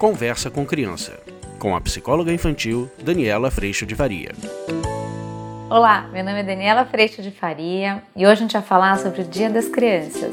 Conversa com Criança, com a psicóloga infantil Daniela Freixo de Faria. Olá, meu nome é Daniela Freixo de Faria e hoje a gente vai falar sobre o Dia das Crianças.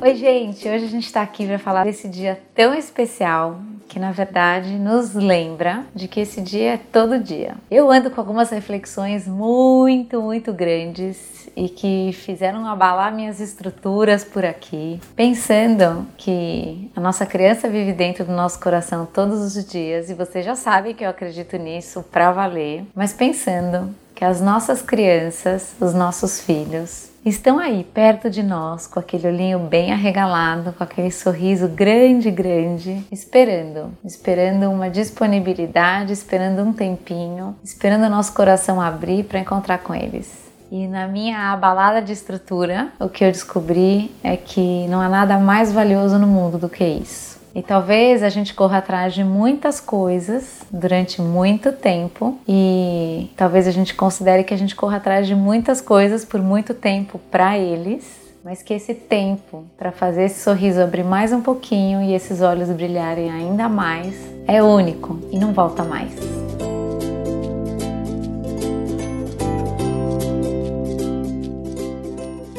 Oi, gente! Hoje a gente está aqui para falar desse dia tão especial que na verdade nos lembra de que esse dia é todo dia. Eu ando com algumas reflexões muito, muito grandes e que fizeram abalar minhas estruturas por aqui, pensando que a nossa criança vive dentro do nosso coração todos os dias e você já sabe que eu acredito nisso para valer, mas pensando que as nossas crianças, os nossos filhos, estão aí perto de nós, com aquele olhinho bem arregalado, com aquele sorriso grande, grande, esperando, esperando uma disponibilidade, esperando um tempinho, esperando o nosso coração abrir para encontrar com eles. E na minha abalada de estrutura, o que eu descobri é que não há nada mais valioso no mundo do que isso. E talvez a gente corra atrás de muitas coisas durante muito tempo e talvez a gente considere que a gente corra atrás de muitas coisas por muito tempo para eles, mas que esse tempo para fazer esse sorriso abrir mais um pouquinho e esses olhos brilharem ainda mais é único e não volta mais.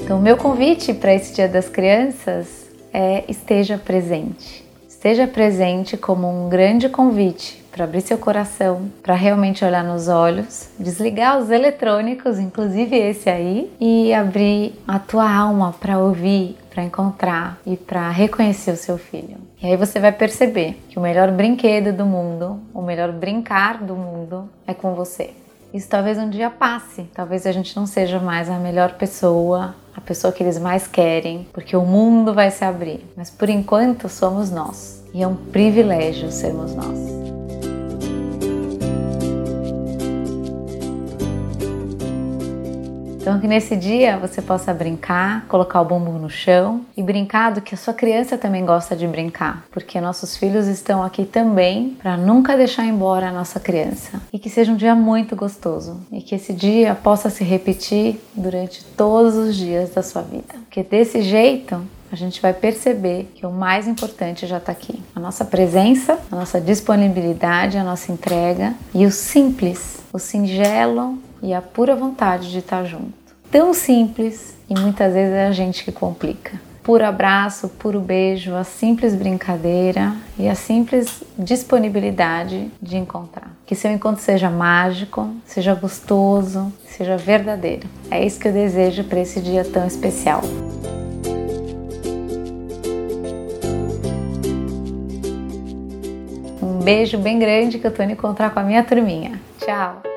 Então, meu convite para esse Dia das Crianças é esteja presente. Esteja presente como um grande convite para abrir seu coração, para realmente olhar nos olhos, desligar os eletrônicos, inclusive esse aí, e abrir a tua alma para ouvir, para encontrar e para reconhecer o seu filho. E aí você vai perceber que o melhor brinquedo do mundo, o melhor brincar do mundo é com você. Isso talvez um dia passe, talvez a gente não seja mais a melhor pessoa, a pessoa que eles mais querem, porque o mundo vai se abrir. Mas por enquanto somos nós. E é um privilégio sermos nós. Então, que nesse dia você possa brincar, colocar o bumbum no chão e brincar do que a sua criança também gosta de brincar, porque nossos filhos estão aqui também para nunca deixar embora a nossa criança. E que seja um dia muito gostoso e que esse dia possa se repetir durante todos os dias da sua vida. Porque desse jeito a gente vai perceber que o mais importante já está aqui: a nossa presença, a nossa disponibilidade, a nossa entrega e o simples, o singelo e a pura vontade de estar junto. Tão simples e muitas vezes é a gente que complica. Puro abraço, puro beijo, a simples brincadeira e a simples disponibilidade de encontrar. Que seu encontro seja mágico, seja gostoso, seja verdadeiro. É isso que eu desejo para esse dia tão especial. Um beijo bem grande que eu tô indo encontrar com a minha turminha. Tchau!